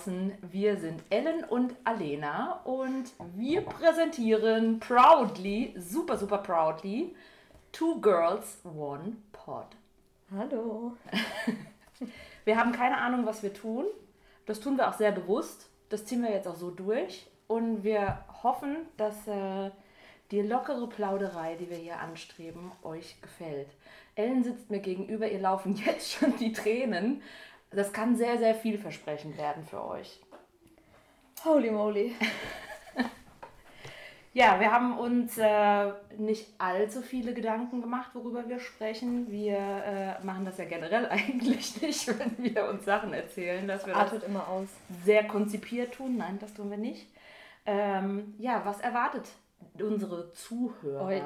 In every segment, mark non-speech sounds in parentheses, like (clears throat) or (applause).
Draußen, wir sind Ellen und Alena und wir präsentieren proudly, super, super proudly, Two Girls, One Pod. Hallo. (laughs) Wir haben keine Ahnung, was wir tun. Das tun wir auch sehr bewusst. Das ziehen wir jetzt auch so durch. Und wir hoffen, dass äh, die lockere Plauderei, die wir hier anstreben, euch gefällt. Ellen sitzt mir gegenüber, ihr laufen (laughs) jetzt schon die Tränen. Das kann sehr, sehr vielversprechend werden für euch. Holy moly. (laughs) Ja, wir haben uns äh, nicht allzu viele Gedanken gemacht, worüber wir sprechen. Wir äh, machen das ja generell (laughs) eigentlich nicht, wenn wir uns Sachen erzählen, dass wir Artet immer aus. sehr konzipiert tun. Nein, das tun wir nicht. Ähm, ja, was erwartet unsere Zuhörer? Euch.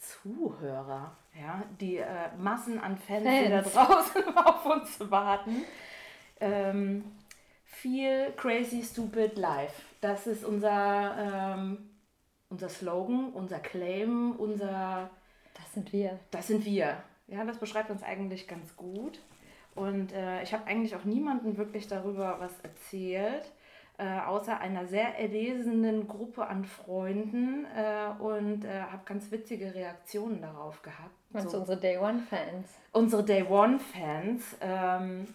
Zuhörer, ja, die äh, Massen an Fans, Fans. die da draußen (laughs) auf uns warten. Ähm, viel crazy, stupid life. Das ist unser, ähm, unser Slogan, unser Claim, unser Das sind wir. das sind wir. Ja, das beschreibt uns eigentlich ganz gut. Und äh, ich habe eigentlich auch niemanden wirklich darüber was erzählt, äh, außer einer sehr erlesenen Gruppe an Freunden äh, und äh, habe ganz witzige Reaktionen darauf gehabt. Meinst So unsere Day One-Fans? unsere Day One-Fans, ähm,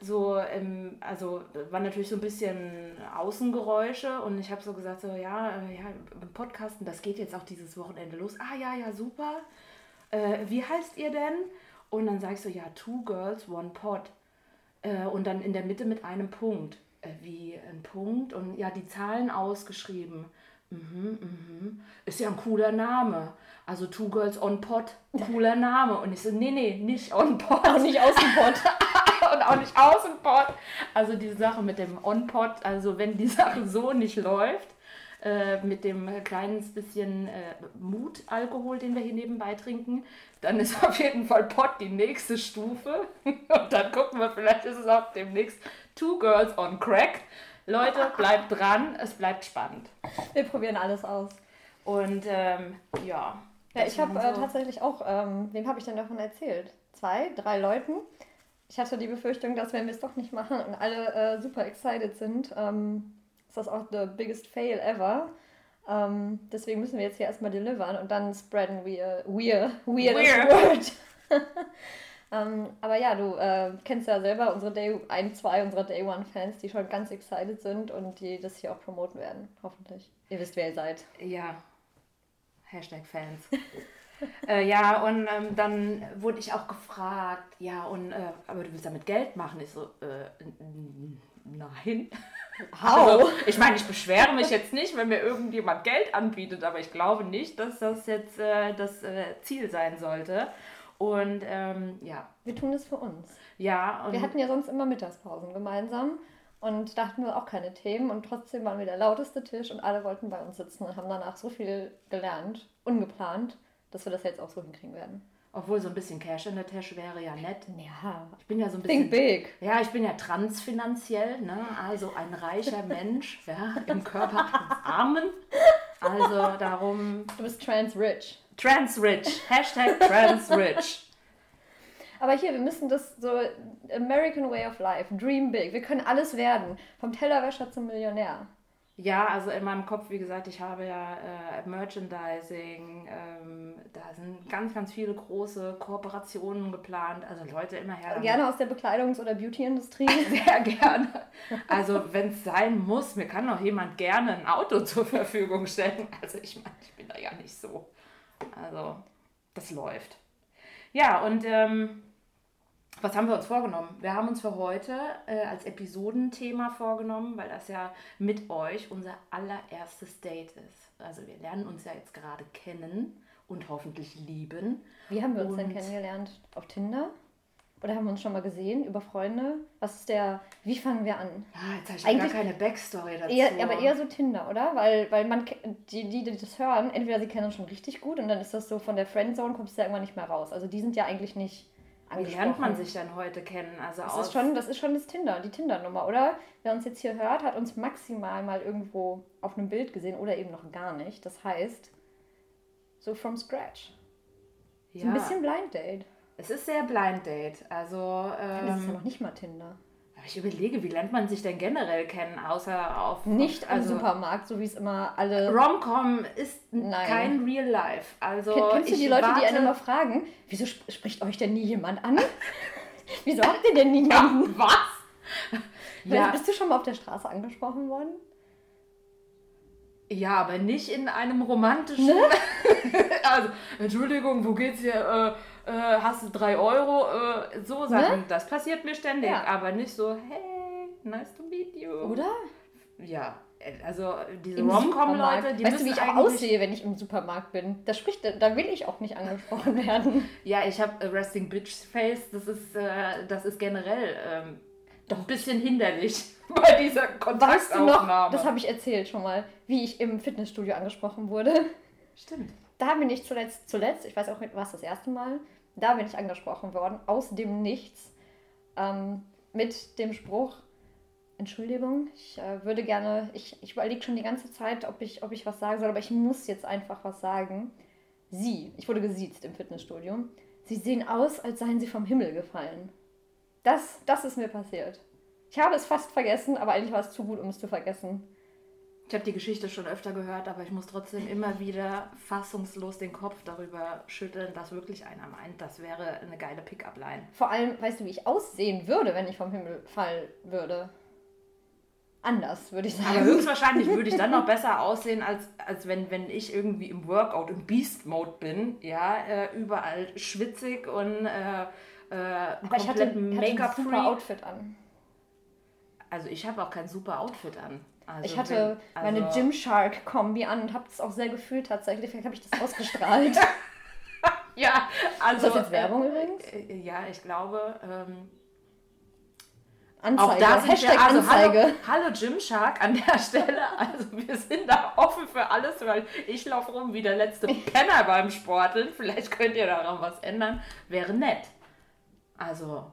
so, ähm, also war natürlich so ein bisschen Außengeräusche und ich habe so gesagt, so ja, äh, ja, beim Podcasten, das geht jetzt auch dieses Wochenende los. Ah ja, ja, super. Äh, wie heißt ihr denn? Und dann sage ich so, ja, Two Girls, One Pod. Und dann in der Mitte mit einem Punkt. Äh, wie ein Punkt? Und ja, die Zahlen ausgeschrieben. Mhm, mhm. Ist ja ein cooler Name. Also Two Girls on Pod, cooler Name. Und ich so, nee, nee, nicht on Pod. Auch nicht Außenpott. (laughs) und auch nicht Außenpod. Also die Sache mit dem On-Pod, also wenn die Sache so nicht läuft, äh, mit dem kleines bisschen äh, Mutalkohol, den wir hier nebenbei trinken, dann ist (laughs) auf jeden Fall Pod die nächste Stufe. (laughs) Und dann gucken wir, vielleicht ist es auch demnächst Two Girls on Crack. Leute, (laughs) bleibt dran, es bleibt spannend. wir probieren alles aus. Und ähm, ja. Ja, ich habe äh, tatsächlich auch, ähm, wem habe ich denn davon erzählt? Zwei, drei Leuten. Ich hatte die Befürchtung, dass wenn wir es doch nicht machen und alle äh, super excited sind, ähm, ist das auch the biggest fail ever. Ähm, deswegen müssen wir jetzt hier erstmal delivern und dann spreaden wir, wir, wir das Word. (laughs) ähm, aber ja, du äh, kennst ja selber unsere Day, ein, zwei unserer Day One Fans, die schon ganz excited sind und die das hier auch promoten werden, hoffentlich. Ihr wisst, wer ihr seid. Ja. Hashtag Fans. (laughs) äh, ja, und ähm, dann wurde ich auch gefragt, ja, und äh, aber du willst damit Geld machen? Ich so, äh, nein. (laughs) Also, ich meine, ich beschwere mich jetzt nicht, wenn mir irgendjemand Geld anbietet, aber ich glaube nicht, dass das jetzt äh, das äh, Ziel sein sollte. Und ähm, ja, Wir tun es für uns. ja, und Wir hatten ja sonst immer Mittagspausen gemeinsam und da hatten wir auch keine Themen und trotzdem waren wir der lauteste Tisch und alle wollten bei uns sitzen und haben danach so viel gelernt, ungeplant, dass wir das jetzt auch so hinkriegen werden. obwohl so ein bisschen Cash in der Tasche wäre ja nett. Ja, Ich bin ja so ein bisschen think big. Ja, ich bin ja transfinanziell, ne? also ein reicher (laughs) Mensch ja, im Körper (laughs) eines Armen. Also darum Du bist trans rich. Transrich, Hashtag transrich. Aber hier, wir müssen das so American Way of Life, dream big. Wir können alles werden, vom Tellerwäscher zum Millionär. Ja, also in meinem Kopf, wie gesagt, ich habe ja äh, Merchandising, ähm, da sind ganz, ganz viele große Kooperationen geplant. Also Leute immer her. damit. Gerne aus der Bekleidungs- oder Beauty-Industrie. (laughs) Sehr gerne. Also wenn es sein muss, mir kann doch jemand gerne ein Auto zur Verfügung stellen. Also ich meine, ich bin da ja nicht so. Also das läuft. Ja, und ähm, was haben wir uns vorgenommen? Wir haben uns für heute äh, als Episodenthema vorgenommen, weil das ja mit euch unser allererstes Date ist. Also wir lernen uns ja jetzt gerade kennen und hoffentlich lieben. Wie haben wir uns denn Und- kennengelernt? Auf Tinder? Oder haben wir uns schon mal gesehen über Freunde? Was ist der, wie fangen wir an? Ah, jetzt habe ich ja gar Eigentlich- keine Backstory dazu. Eher, aber eher so Tinder, oder? Weil, weil man, die, die, die das hören, entweder sie kennen uns schon richtig gut und dann ist das so von der Friendzone, kommst du ja irgendwann nicht mehr raus. Also die sind ja eigentlich nicht Wie lernt man sich denn heute kennen? Also Das ist, schon, das ist schon das Tinder, die Tinder-Nummer, oder? Wer uns jetzt hier hört, hat uns maximal mal irgendwo auf einem Bild gesehen oder eben noch gar nicht. Das heißt, so from scratch. So ja. ein bisschen Blind Date. Es ist sehr Blind Date. Also Das ist ja ähm, noch nicht mal Tinder. ja, Ich überlege, wie lernt man sich denn generell kennen, außer auf. Nicht auf, im also, Supermarkt, so wie es immer alle. Rom-Com ist Nein. kein Real Life. Also Ken- Kennst du ich die Leute, die warte, einen immer fragen, wieso sp spricht euch denn nie jemand an? (laughs) wieso habt ihr denn niemanden? Was? (laughs) Ja. Ja, Bist du schon mal auf der Straße angesprochen worden? ja, aber nicht in einem romantischen. Ne? (laughs) also, Entschuldigung, wo geht's hier? Äh, äh, hast du drei Euro? Äh, so Sachen. Das passiert mir ständig. Ne? Ja. Aber nicht so, hey, nice to meet you. Oder? Ja, also diese Rom-Com-Leute, die Weißt du, wie ich auch aussehe, wenn ich im Supermarkt bin? Da spricht, da will ich auch nicht angesprochen (laughs) werden. Ja, ich habe Resting Bitch Face. Das ist, äh, das ist generell ähm, doch ein bisschen hinderlich (laughs) bei dieser Weißt du Kontaktaufnahme. noch, das habe ich erzählt schon mal, wie ich im Fitnessstudio angesprochen wurde. Stimmt. Da bin ich zuletzt, zuletzt, ich weiß auch nicht, war es das erste Mal, da bin ich angesprochen worden, aus dem Nichts, ähm, mit dem Spruch, Entschuldigung, ich äh, würde gerne, ich, ich überlege schon die ganze Zeit, ob ich, ob ich was sagen soll, aber ich muss jetzt einfach was sagen. Sie, ich wurde gesiezt im Fitnessstudio, Sie sehen aus, als seien Sie vom Himmel gefallen. Das, das ist mir passiert. Ich habe es fast vergessen, aber eigentlich war es zu gut, um es zu vergessen. Ich habe die Geschichte schon öfter gehört, aber ich muss trotzdem immer wieder fassungslos den Kopf darüber schütteln, dass wirklich einer meint, das wäre eine geile Pickup-Line. Vor allem, weißt du, wie ich aussehen würde, wenn ich vom Himmel fallen würde? Anders, würde ich sagen. Aber höchstwahrscheinlich würde ich dann noch (laughs) besser aussehen, als, als wenn, wenn ich irgendwie im Workout, im Beast-Mode bin, ja, äh, überall schwitzig und äh, äh, Aber ich hatte, komplett ich hatte ein super Make-up-free. Outfit an. Also ich habe auch kein super Outfit an. Also Ich hatte wenn- meine also- Gymshark-Kombi an und habe das auch sehr gefühlt tatsächlich. Vielleicht habe ich das ausgestrahlt. (laughs) Ja, also. Ist das jetzt Werbung übrigens? Äh, ja, ich glaube. Ähm, Anzeige. auch da sind Hashtag wir, also Anzeige. hallo, hallo Gymshark an der Stelle. Also wir sind da offen für alles, weil ich laufe rum wie der letzte Penner beim Sporteln. Vielleicht könnt ihr daran was ändern. Wäre nett. Also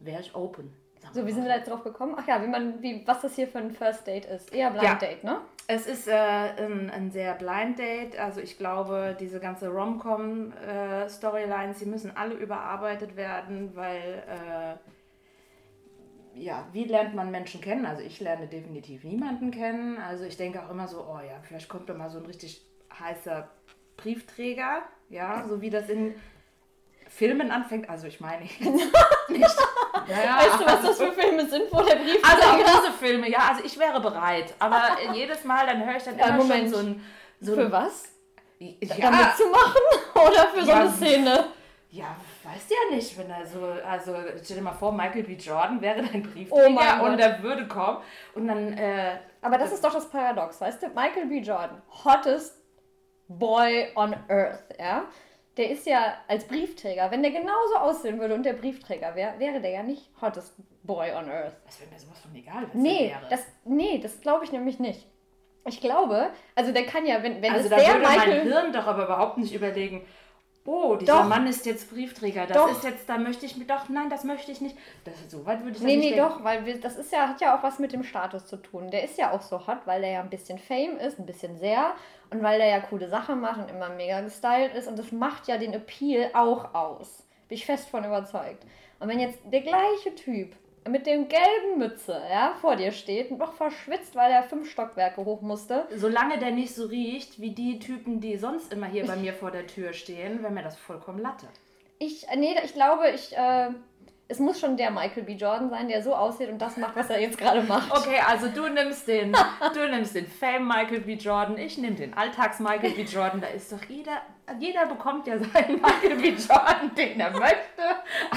wäre ich open. So, wie sind wir da jetzt drauf gekommen? Ach ja, wie man, wie, was das hier für ein First Date ist. Eher Blind Ja. Date, ne? Es ist äh, ein, ein sehr blind Date. Also ich glaube, diese ganze Rom-Com-Storylines, die müssen alle überarbeitet werden, weil äh, ja, wie lernt man Menschen kennen? Also ich lerne definitiv niemanden kennen. Also ich denke auch immer so, oh ja, vielleicht kommt da mal so ein richtig heißer Briefträger, ja, so wie das in Filmen anfängt. Also ich meine jetzt (laughs) nicht. Naja, Weißt du, was das für Filme sind, wo der Brief also auch diese Filme, ja, also ich wäre bereit. Aber jedes Mal, dann höre ich dann immer Moment. schon so ein... So Für was? ja, Damit zu machen? (laughs) Oder für so Ja. eine Szene? ja, weißt ja nicht, wenn er so... Also stell dir mal vor, Michael B. Jordan wäre dein Oh Briefträger mein und er würde kommen und dann... Äh, Aber das ist doch das Paradox, weißt du? Michael B. Jordan, hottest boy on earth, ja? Der ist ja als Briefträger, wenn der genauso aussehen würde und der Briefträger wäre, wäre der ja nicht hottest boy on earth. das wäre mir sowas von egal, was Nee, wäre. das, nee, das glaube ich nämlich nicht. Ich glaube, also der kann ja, wenn, wenn also es da der würde mein Michael... Hirn doch aber überhaupt nicht überlegen, oh, dieser Doch. Mann ist jetzt Briefträger, das Doch. ist jetzt, da möchte ich mir doch, nein, das möchte ich nicht. Das, so weit würde ich Nee, nicht nee, denken. doch, weil wir, das ist ja, hat ja auch was mit dem Status zu tun. Der ist ja auch so hot, weil der ja ein bisschen Fame ist, ein bisschen sehr. Und weil der ja coole Sachen macht und immer mega gestylt ist. Und das macht ja den Appeal auch aus. Bin ich fest von überzeugt. Und wenn jetzt der gleiche Typ mit dem gelben Mütze ja, vor dir steht und noch verschwitzt, weil er fünf Stockwerke hoch musste. Solange der nicht so riecht wie die Typen, die sonst immer hier bei (laughs) mir vor der Tür stehen, wäre mir das vollkommen Latte. Ich, äh, nee, ich glaube, ich, äh, es muss schon der Michael B. Jordan sein, der so aussieht und das macht, was er jetzt gerade macht. Okay, also du (laughs) nimmst den, du nimmst den Fame Michael B. Jordan, ich nehme den Alltags Michael B. Jordan. Da ist doch jeder, jeder bekommt ja seinen (laughs) Michael B. Jordan, den er möchte.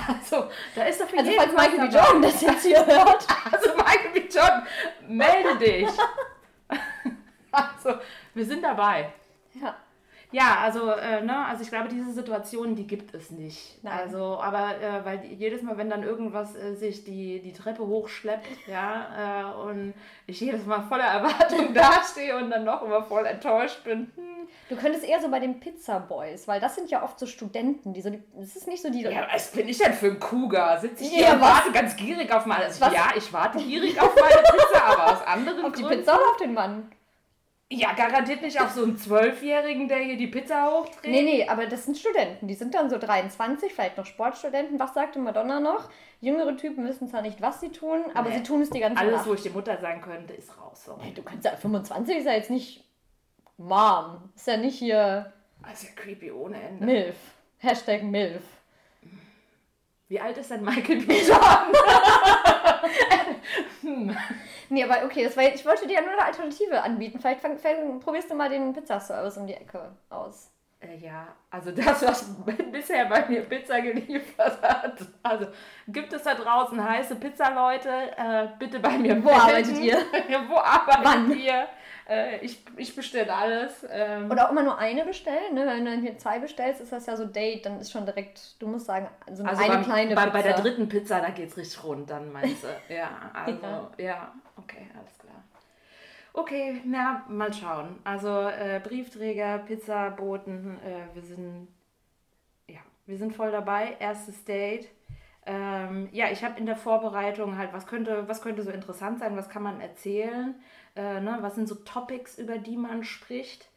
Also da ist doch für Also jeden falls Michael B. Jordan das jetzt hier hört. (laughs) Also Michael B. Jordan, melde dich. Also wir sind dabei. Ja. Ja, also, äh, ne, also ich glaube, diese Situation, die gibt es nicht. Nein. Also, aber äh, weil jedes Mal, wenn dann irgendwas äh, sich die, die Treppe hochschleppt, ja, äh, und ich jedes Mal voller Erwartung (laughs) dastehe und dann noch immer voll enttäuscht bin. Hm. Du könntest eher so bei den Pizza Boys, weil das sind ja oft so Studenten, die so, die- das ist nicht so die. Ja, was bin ich denn für ein Cougar? Sitze ich hier Ja, und was? warte ganz gierig auf meine... Also, ja, ich warte gierig auf meine Pizza, aber aus (laughs) anderen auf die Gründen. Pizza oder auf den Mann? Ja, garantiert nicht auf so einen Zwölfjährigen, der hier die Pizza hochträgt. Nee, nee, aber das sind Studenten. Die sind dann so 23, vielleicht noch Sportstudenten. Was sagte Madonna noch? Jüngere Typen wissen zwar nicht, was sie tun, aber Nee. sie tun es die ganze Alles, Nacht. wo ich die Mutter sein könnte, ist raus. So. Hey, du kannst ja, 25 ist ja jetzt nicht Mom. Ist ja nicht hier Also ja creepy ohne Ende. MILF. Hashtag MILF. Wie alt ist denn Michael B. Jordan? (laughs) Nee, aber okay, das war, ich wollte dir ja nur eine Alternative anbieten. Vielleicht, fang, fang, probierst du mal den Pizzaservice um die Ecke aus. Äh, ja, also das, was (laughs) bisher bei mir Pizza geliefert hat. Also gibt es da draußen heiße Pizzaleute? Äh, bitte bei mir Wo melden. arbeitet ihr? (laughs) Wo arbeitet Wann? ihr? Äh, ich ich bestelle alles. Ähm, Oder auch immer nur eine bestellen. Ne? Wenn du dann hier zwei bestellst, ist das ja so Date. Dann ist schon direkt, du musst sagen, so also eine beim, kleine bei, Pizza. bei der dritten Pizza, da geht's richtig rund, dann meinst du. (laughs) Ja, also, ja. Ja. okay, alles klar. Okay, na, mal schauen. Also äh, Briefträger, Pizzaboten, äh, wir sind, ja, wir sind voll dabei. Erstes Date. Ähm, ja, ich habe in der Vorbereitung halt, was könnte, was könnte so interessant sein, was kann man erzählen, äh, ne? was sind so Topics, über die man spricht.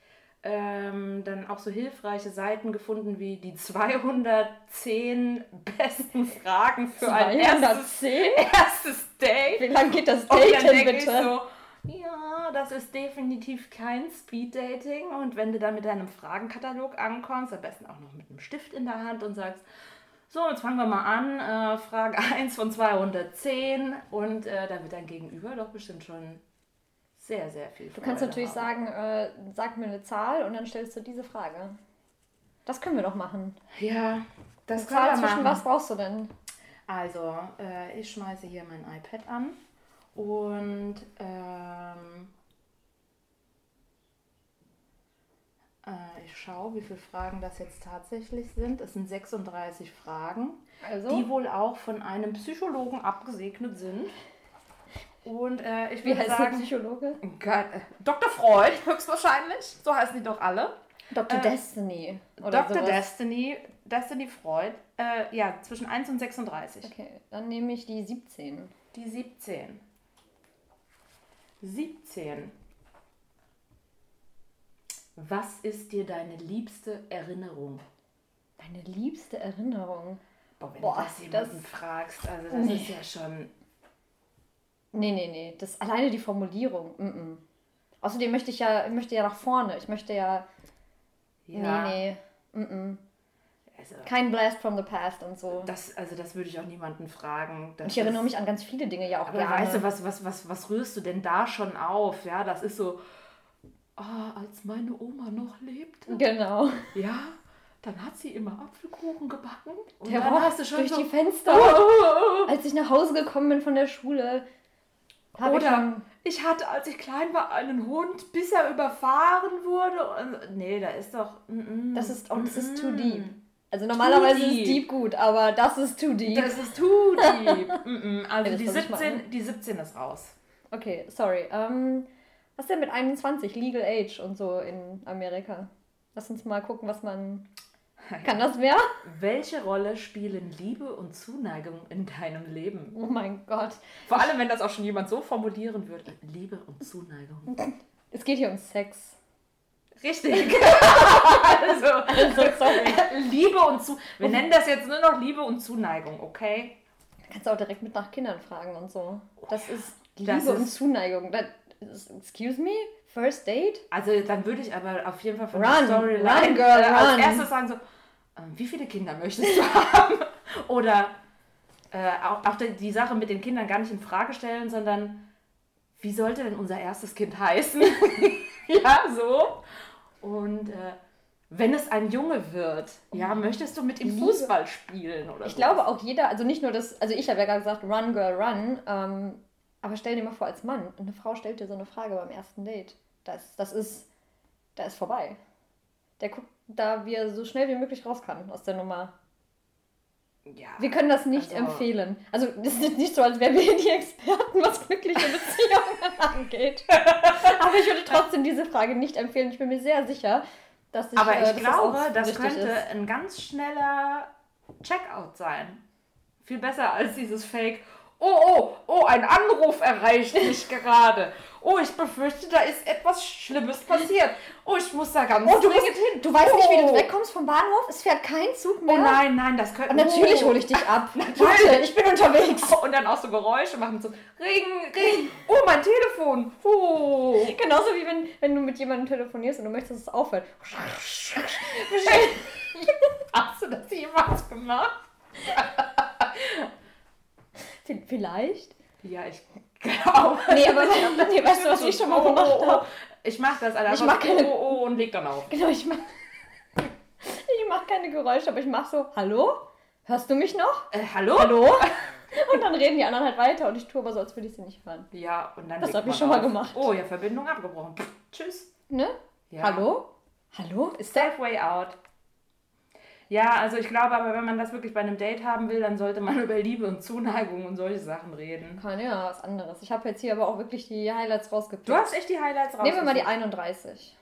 Ähm, dann auch so hilfreiche Seiten gefunden wie die 210 besten Fragen für ein erstes, 210? erstes Date. Wie lange geht das Date dann denn bitte? so, ja, das ist definitiv kein Speed-Dating. Und wenn du dann mit deinem Fragenkatalog ankommst, am besten auch noch mit einem Stift in der Hand und sagst, so, jetzt fangen wir mal an, äh, Frage 1 von 210. Und äh, da wird dein Gegenüber doch bestimmt schon sehr, sehr viel Du kannst Freude natürlich haben. sagen, äh, sag mir eine Zahl und dann stellst du diese Frage. Das können wir doch machen. Ja, das Eine Zahl zwischen machen. was brauchst du denn? Also, äh, ich schmeiße hier mein iPad an und ähm, äh, ich schaue, wie viele Fragen das jetzt tatsächlich sind. Es sind 36 Fragen, Also, die wohl auch von einem Psychologen abgesegnet sind. Und äh, ich wie würde heißt der sagen, Psychologe? Gott, äh, Dr. Freud (laughs) höchstwahrscheinlich, so heißen die doch alle. Dr. Äh, Destiny. Oder Dr. sowas. Destiny, Destiny Freud, äh, ja, zwischen 1 und 36. Okay, dann nehme ich die 17. Die 17. 17. Was ist dir deine liebste Erinnerung? Deine liebste Erinnerung. Boah, wenn Boah, du das jemanden das- fragst, also das Nee. ist ja schon. Nee, nee, nee. Das alleine die Formulierung. Mm -mm. Außerdem möchte ich ja, ich möchte ja nach vorne. Ich möchte ja. Ja, Nee, nee. Mm -mm. Also, Kein Blast from the past und so. das, also das würde ich auch niemanden fragen. Ich erinnere mich an ganz viele Dinge ja auch Aber gerne. weißt du, was, was, was, was rührst du denn da schon auf? Ja, das ist so, ah, als meine Oma noch lebte, Genau. ja, dann hat sie immer Apfelkuchen gebacken. Und Der dann hast du schon durch so, die Fenster. Oh, Als ich nach Hause gekommen bin von der Schule, ich Oder schon ich hatte, als ich klein war, einen Hund, bis er überfahren wurde. Und, nee, da ist doch. mm, mm, Das ist, oh, das ist too mm, deep. Also normalerweise deep. ist deep gut, aber das ist too deep. Das ist too deep. (laughs) Mm, mm. Also Ja, die, was ich meine. 17, die 17 ist raus. Okay, sorry. Ähm, was denn mit 21? Legal Age und so in Amerika? Lass uns mal gucken, was man. Kann das wer? Welche Rolle spielen Liebe und Zuneigung in deinem Leben? Oh mein Gott. Vor allem, wenn das auch schon jemand so formulieren würde. Liebe und Zuneigung. Es geht hier um Sex. Richtig. (laughs) also, Also, sorry. Liebe und Zu. Wir nennen das jetzt nur noch Liebe und Zuneigung, okay? Kannst du auch direkt mit nach Kindern fragen und so. Das ist Liebe Das und ist- Zuneigung. Das ist, excuse me? First Date? Also dann würde ich aber auf jeden Fall von Run, der Storyline run, girl, äh, als run. erstes sagen so, ähm, wie viele Kinder möchtest du (laughs) haben? Oder äh, auch, auch die, die Sache mit den Kindern gar nicht in Frage stellen, sondern wie sollte denn unser erstes Kind heißen? (laughs) ja, so. Und äh, wenn es ein Junge wird, ja, möchtest du mit ihm. Fußball spielen oder Ich so? glaube auch jeder, also nicht nur das, also ich habe ja gerade gesagt, run, girl, run. Ähm, aber stell dir mal vor, als Mann, eine Frau stellt dir so eine Frage beim ersten Date. Das, das ist, da ist vorbei. Der guckt da, wie er so schnell wie möglich raus kann aus der Nummer. Ja. Wir können das nicht Also- empfehlen. Also es ist nicht so, als wären wir die Experten, was glückliche Beziehungen (laughs) angeht. Aber ich würde trotzdem diese Frage nicht empfehlen. Ich bin mir sehr sicher, dass ich, Aber äh, ich dass glaube, das richtig könnte ist. ein ganz schneller Checkout sein. Viel besser als dieses Fake. Oh, oh, oh, ein Anruf erreicht mich gerade. Oh, ich befürchte, da ist etwas Schlimmes passiert. Oh, ich muss da ganz Oh, du, musst, dringend hin. du weißt nicht, wie du Oh. wegkommst vom Bahnhof? Es fährt kein Zug mehr. Oh nein, nein, das könnte... Und natürlich oh. hole ich dich (laughs) ab. Warte, ich bin unterwegs. Und dann auch so Geräusche machen, so Ring, Ring. Oh, mein Telefon. Oh. Genauso wie wenn, wenn du mit jemandem telefonierst und du möchtest, dass es aufhört. (laughs) Hast du das jemals gemacht? (laughs) Vielleicht? Ja, ich glaube. Nee, aber nee, weißt du, was ich schon mal gemacht habe? Ich mach das, Alter. Ich mach keine- Oh, oh, und leg dann auf. Genau, ich mach, (laughs) ich mach keine Geräusche, aber ich mach so, hallo? Hörst du mich noch? Äh, hallo? Hallo? (laughs) Und dann reden die anderen halt weiter und ich tue aber so, als würde ich sie nicht hören. Ja, und dann Das legt hab ich schon mal auf. gemacht. Oh, ja, Verbindung abgebrochen. Pff, Tschüss. Ne? Ja. Hallo? Hallo? Ist? Safe way out. Ja, also ich glaube aber, wenn man das wirklich bei einem Date haben will, dann sollte man (laughs) über Liebe und Zuneigung und solche Sachen reden. Keine ja, was anderes. Ich habe jetzt hier aber auch wirklich die Highlights rausgepickt. Du hast echt die Highlights raus. Nehmen wir mal die 31.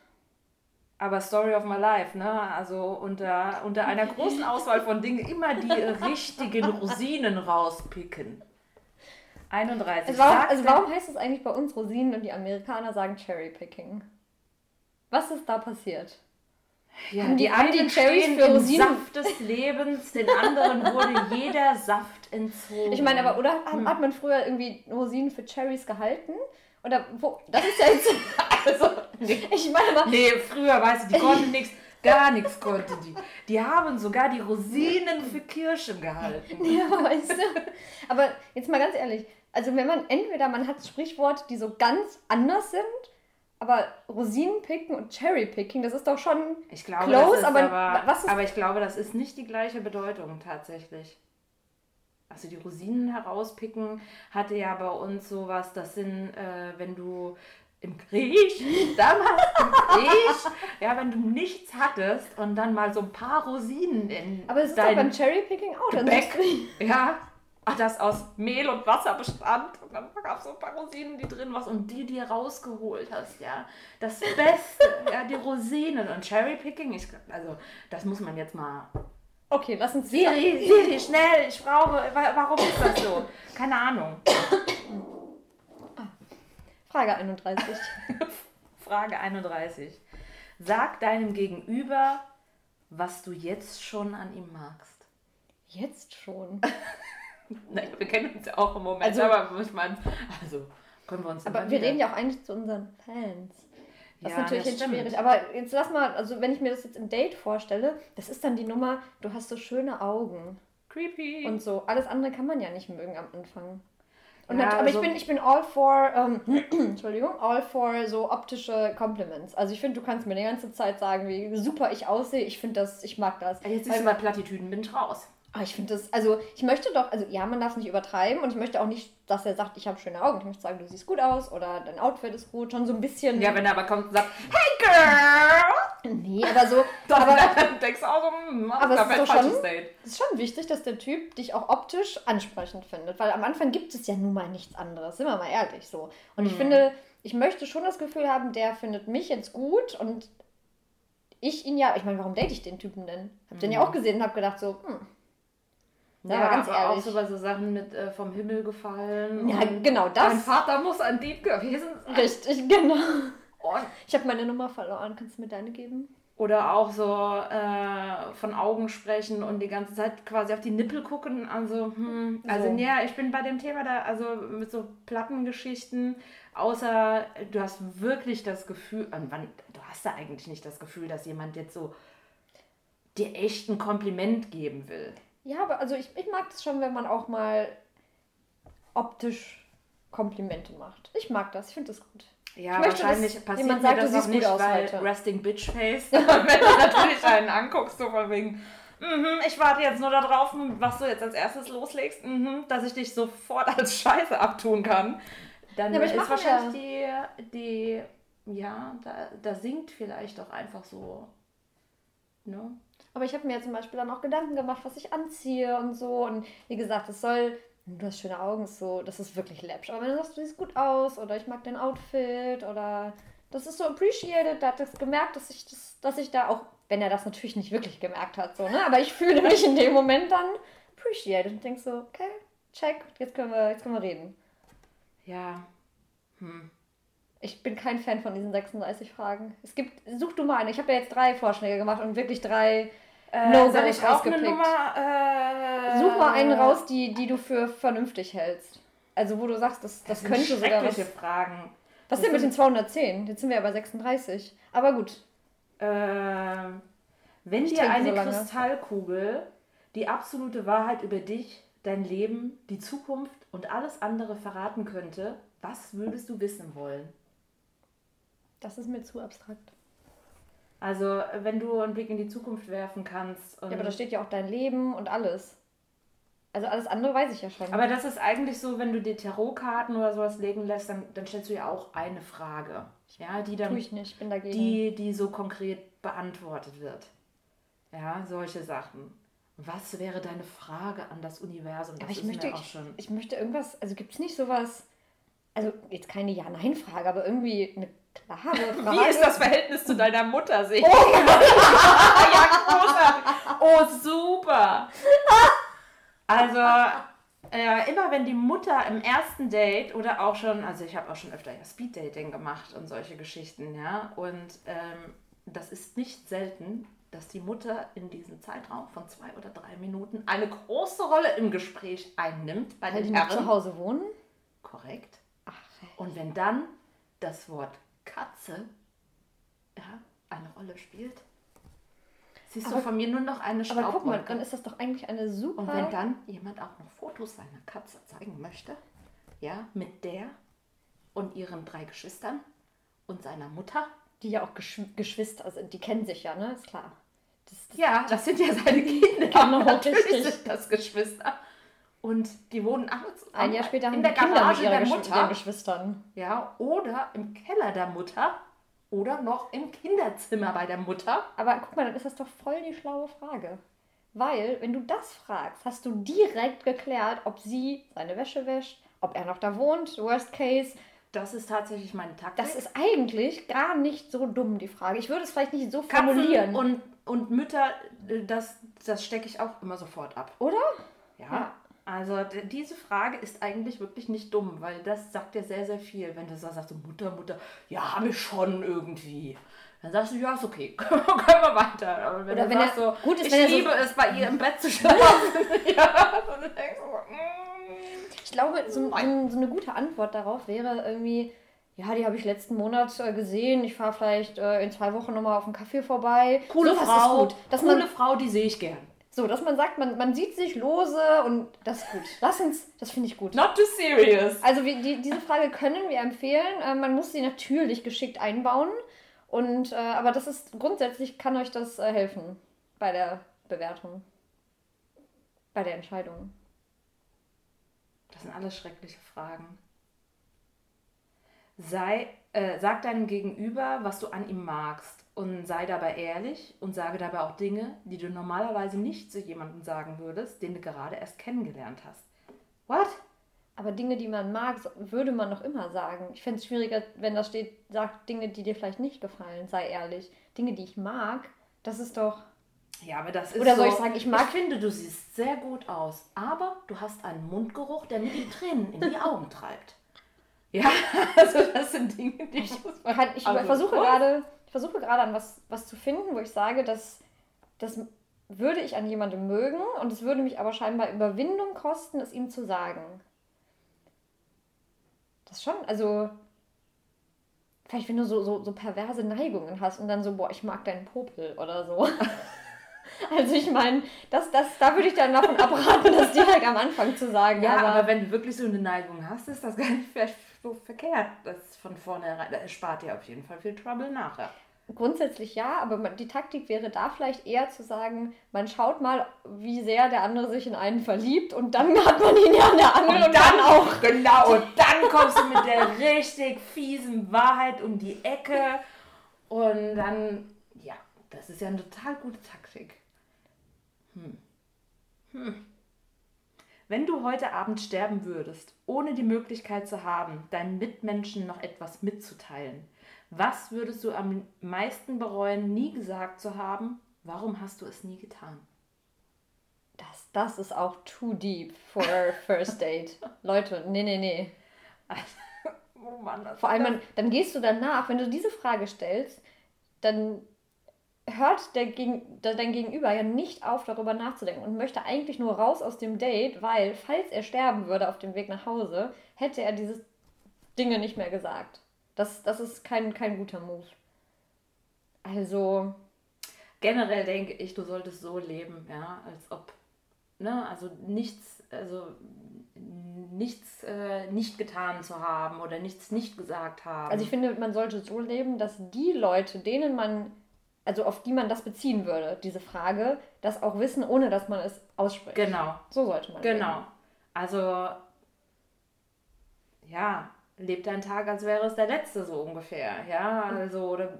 Aber Story of my life, ne? Also unter, unter einer großen Auswahl von Dingen immer die (laughs) richtigen Rosinen rauspicken. 31. Also warum, also warum heißt es eigentlich bei uns Rosinen und die Amerikaner sagen Cherry Picking? Was ist da passiert? Ja, die, die- einen stehen für im Rosinen? Saft des Lebens, den anderen wurde (laughs) jeder Saft entzogen. Ich meine, aber oder hat, Hm. hat man früher irgendwie Rosinen für Cherries gehalten? Oder wo? Das ist ja jetzt. (laughs) Also, nee, Ich meine mal. nee, früher, weißt du, die konnten nichts, gar nichts konnten die. Die haben sogar die Rosinen für Kirschen gehalten. (laughs) Ja, weißt du. Aber jetzt mal ganz ehrlich. Also wenn man entweder man hat Sprichworte, die so ganz anders sind, aber Rosinen picken und Cherry picking, das ist doch schon Ich glaube, Close, aber aber, was ist- aber ich glaube, das ist nicht die gleiche Bedeutung tatsächlich. Also die Rosinen herauspicken hatte ja bei uns sowas, das sind, äh, wenn du im Krieg, (laughs) damals im Krieg, ja, wenn du nichts hattest und dann mal so ein paar Rosinen in Aber es ist doch beim Cherry Picking auch. Gebäck, ja, ach, das aus Mehl und Wasser bestand und dann gab es so ein paar Rosinen, die drin was und die dir rausgeholt hast, ja. Das Beste, (laughs) ja, die Rosinen und Cherry Picking, ich, also das muss man jetzt mal Okay, lass uns Siri, Siri, schnell, ich brauche, wa- warum ist das so? Keine Ahnung. Frage 31. (laughs) Frage 31. Sag deinem Gegenüber, was du jetzt schon an ihm magst. Jetzt schon. (laughs) (laughs) Nein, wir kennen uns ja auch im Moment, Also- aber ich meine, also können wir uns Aber wir wieder- reden ja auch eigentlich zu unseren Fans. Das ist Ja, natürlich das jetzt schwierig. Aber jetzt lass mal, also wenn ich mir das jetzt im Date vorstelle, das ist dann die Nummer, du hast so schöne Augen Creepy. und so. Alles andere kann man ja nicht mögen am Anfang. Und Ja, nat- aber also- ich bin, ich bin all for, ähm, (clears throat) Entschuldigung, all for so optische Compliments. Also ich finde, du kannst mir die ganze Zeit sagen, wie super ich aussehe. Ich finde das, ich mag das. Jetzt siehst du bei Plattitüden, bin ich raus. Aber ich finde das, also ich möchte doch, also ja, man darf es nicht übertreiben und ich möchte auch nicht, dass er sagt, ich habe schöne Augen. Ich möchte sagen, du siehst gut aus oder dein Outfit ist gut, schon so ein bisschen. Ja, wenn er aber kommt und sagt, hey girl! Nee, aber so, (laughs) Dann, aber (laughs) dann denkst du auch so, hm, Aber es ist doch schon- ist schon wichtig, dass der Typ dich auch optisch ansprechend findet, weil am Anfang gibt es ja nun mal nichts anderes, sind wir mal ehrlich so. Und ich Mhm. finde, ich möchte schon das Gefühl haben, der findet mich jetzt gut und ich ihn ja, ich meine, warum date ich den Typen denn? Hab den ja Mhm. auch gesehen und hab gedacht so, hm, Ja, aber ganz ehrlich. auch so bei so Sachen mit äh, vom Himmel gefallen. ja, genau das. Vater muss ein Dieb gewesen sein. Richtig, genau. Und Ich habe meine Nummer verloren, kannst du mir deine geben? Oder auch so äh, von Augen sprechen und die ganze Zeit quasi auf die Nippel gucken. Also, hm, also So. ja, ich bin bei dem Thema da, also mit so Plattengeschichten, außer du hast wirklich das Gefühl, wann, du hast da eigentlich nicht das Gefühl, dass jemand jetzt so dir echt ein Kompliment geben will. Ja, aber also ich, ich mag das schon, wenn man auch mal optisch Komplimente macht. Ich mag das, ich finde das gut. Ja, Ich möchte, wahrscheinlich dass passiert jemand mir sagt, du das auch nicht, aus weil heute. Resting Bitch Face, (laughs) wenn du natürlich einen anguckst, so von wegen, mhm, ich warte jetzt nur darauf, was du jetzt als erstes loslegst, mhm, dass ich dich sofort als Scheiße abtun kann. Dann Ja, aber ich ist wahrscheinlich die, die, ja, da, da sinkt vielleicht auch einfach so, ne? Aber ich habe mir zum Beispiel dann auch Gedanken gemacht, was ich anziehe und so. Und wie gesagt, es soll. Du hast schöne Augen, so, das ist wirklich läppisch. Aber wenn du sagst, du siehst gut aus oder ich mag dein Outfit oder das ist so appreciated, da hat das gemerkt, dass ich das, dass ich da auch, wenn er das natürlich nicht wirklich gemerkt hat, so, ne? Aber ich fühle (laughs) mich in dem Moment dann appreciated und denk so, okay, check, jetzt können wir, jetzt können wir reden. Ja, hm. Ich bin kein Fan von diesen 36 Fragen. Es gibt, such du mal eine. Ich habe ja jetzt drei Vorschläge gemacht und wirklich drei Äh, No-Gos soll ich auch eine. Nummer? Äh, Such mal einen raus, die, die du für vernünftig hältst. Also wo du sagst, das, das, Das könnte sind sogar was. Fragen. Was Das denn mit den sind- 210? Jetzt sind wir ja bei 36. Aber gut. Ähm, wenn Ich dir eine so. Kristallkugel die absolute Wahrheit über dich, dein Leben, die Zukunft und alles andere verraten könnte, was würdest du wissen wollen? Das ist mir zu abstrakt. Also, wenn du einen Blick in die Zukunft werfen kannst. Und Ja, aber da steht ja auch dein Leben und alles. Also alles andere weiß ich ja schon. Aber das ist eigentlich so, wenn du dir Tarotkarten oder sowas legen lässt, dann, dann stellst du ja auch eine Frage. Ja, die dann Tue ich nicht, bin dagegen. die, die so konkret beantwortet wird. Ja, solche Sachen. Was wäre deine Frage an das Universum? Das aber ich möchte, auch ich, schon. ich möchte irgendwas, also gibt es nicht sowas, also jetzt keine Ja-Nein-Frage, aber irgendwie eine klare Frage. Wie ist das Verhältnis zu deiner Mutter? Sehe ich. Oh, (laughs) ja, großartig. Oh, super. Also, äh, immer wenn die Mutter im ersten Date oder auch schon, also ich habe auch schon öfter ja Speeddating gemacht und solche Geschichten, ja. Und ähm, das ist nicht selten, dass die Mutter in diesem Zeitraum von zwei oder drei Minuten eine große Rolle im Gespräch einnimmt bei Weil die den zu Herren. Hause wohnen? Korrekt. Ach, Und wenn dann das Wort Katze ja, eine Rolle spielt, siehst du Aber- von mir nur noch eine aber guck mal, Staubwolke. dann ist das doch eigentlich eine super... Und wenn dann jemand auch noch Fotos seiner Katze zeigen möchte, ja, mit der und ihren drei Geschwistern und seiner Mutter, die ja auch Geschw Geschwister sind, die kennen sich ja, ne? Ist klar. Das, das, ja, das sind ja seine Kinder. Genau, (laughs) Natürlich richtig. sind das Geschwister. Und die wohnen zusammen Ein Jahr später in der Kinder Garage mit ihrer der Mutter. Geschwistern. Ja, oder im Keller der Mutter oder noch im Kinderzimmer bei der Mutter. Aber guck mal, dann ist das doch voll die schlaue Frage. Weil, wenn du das fragst, hast du direkt geklärt, ob sie seine Wäsche wäscht, ob er noch da wohnt, worst case. Das ist tatsächlich meine Taktik. Das ist eigentlich gar nicht so dumm, die Frage. Ich würde es vielleicht nicht so Katzen formulieren. und, und Mütter, äh, das, das stecke ich auch immer sofort ab. Oder? Ja. Ja. Also diese Frage ist eigentlich wirklich nicht dumm, weil das sagt dir sehr, sehr viel. Wenn du so sagst, so, Mutter, Mutter, ja, habe ich schon irgendwie. Dann sagst du, ja, ist okay, (laughs) können wir weiter. Aber wenn Oder du wenn sagst, er- so, gut ist, ich wenn er so- liebe es, bei ihr im Bett zu schlafen. (laughs) (laughs) ja, du denkst so, mm. Ich glaube, so, so, so eine gute Antwort darauf wäre irgendwie, ja, die habe ich letzten Monat äh, gesehen. Ich fahre vielleicht äh, in zwei Wochen nochmal auf einen Kaffee vorbei. Coole Sowas Frau, coole Frau, die sehe ich gern. So, dass man sagt, man, man sieht sich lose und das ist gut. Lass uns, das finde ich gut. Not too serious. Also wir, die, diese Frage können wir empfehlen. Äh, man muss sie natürlich geschickt einbauen. Und, äh, aber das ist grundsätzlich kann euch das äh, helfen bei der Bewertung. Bei der Entscheidung. Das sind alles schreckliche Fragen. Sei, äh, sag deinem Gegenüber, was du an ihm magst und sei dabei ehrlich und sage dabei auch Dinge, die du normalerweise nicht zu jemandem sagen würdest, den du gerade erst kennengelernt hast. What? Aber Dinge, die man mag, würde man noch immer sagen. Ich fände es schwieriger, wenn da steht, sag Dinge, die dir vielleicht nicht gefallen, sei ehrlich. Dinge, die ich mag, das ist doch. Ja, aber das ist Oder soll so, ich sagen, ich mag- Ich finde, du siehst sehr gut aus, aber du hast einen Mundgeruch, der mir die Tränen in die Augen treibt. Ja, (laughs) also das sind Dinge, die ich... Kann, ich Also, versuche was? gerade, ich versuche gerade an was, was zu finden, wo ich sage, dass das würde ich an jemandem mögen und es würde mich aber scheinbar Überwindung kosten, es ihm zu sagen. Das schon, also vielleicht wenn du so, so, so perverse Neigungen hast und dann so, boah, ich mag deinen Popel oder so. (laughs) Also ich meine, das, das, da würde ich dann davon abraten, das direkt am Anfang zu sagen. Ja, aber, aber, wenn du wirklich so eine Neigung hast, ist das gar nicht vielleicht so verkehrt. Das von vornherein, das spart dir auf jeden Fall viel Trouble nachher. Grundsätzlich ja, aber die Taktik wäre da vielleicht eher zu sagen, man schaut mal, wie sehr der andere sich in einen verliebt und dann (laughs) hat man ihn ja an der Angel und, dann auch. Genau, und dann kommst du mit der richtig fiesen Wahrheit um die Ecke. Und dann, ja, das ist ja eine total gute Taktik. Hm. Hm. Wenn du heute Abend sterben würdest, ohne die Möglichkeit zu haben, deinen Mitmenschen noch etwas mitzuteilen, was würdest du am meisten bereuen, nie gesagt zu haben? Warum hast du es nie getan? Das, das ist auch too deep for first date. (laughs) Leute, nee, nee, nee. (laughs) Mann. Vor allem, man, dann gehst du danach, wenn du diese Frage stellst, dann hört der Gegen, dein Gegenüber ja nicht auf, darüber nachzudenken und möchte eigentlich nur raus aus dem Date, weil, falls er sterben würde auf dem Weg nach Hause, hätte er diese Dinge nicht mehr gesagt. Das, das ist kein, kein guter Move. Also. Generell denke ich, du solltest so leben, ja, als ob, ne, also nichts, also nichts äh, nicht getan zu haben oder nichts nicht gesagt haben. Also ich finde, man sollte so leben, dass die Leute, denen man, also auf die man das beziehen würde, diese Frage, das auch wissen, ohne dass man es ausspricht. Genau. So sollte man Genau. Leben. Also ja, lebt dein Tag, als wäre es der letzte, so ungefähr. Ja, also, oder, ja,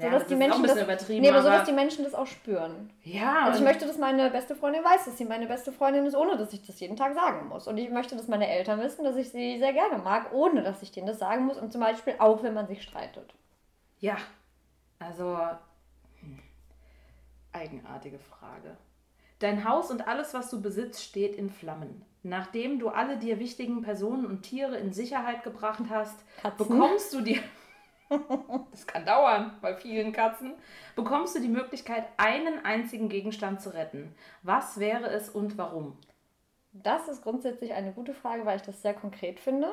so, dass das die Menschen das, übertrieben. Nee, aber so, dass die Menschen das auch spüren. Ja. Also ich möchte, dass meine beste Freundin weiß, dass sie meine beste Freundin ist, ohne dass ich das jeden Tag sagen muss. Und ich möchte, dass meine Eltern wissen, dass ich sie sehr gerne mag, ohne dass ich denen das sagen muss. Und zum Beispiel auch, wenn man sich streitet. Ja, also. Eigenartige Frage. Dein Haus und alles, was du besitzt, steht in Flammen. Nachdem du alle dir wichtigen Personen und Tiere in Sicherheit gebracht hast, Katzen. bekommst du dir. (laughs) das kann dauern bei vielen Katzen. Bekommst du die Möglichkeit, einen einzigen Gegenstand zu retten. Was wäre es und warum? Das ist grundsätzlich eine gute Frage, weil ich das sehr konkret finde.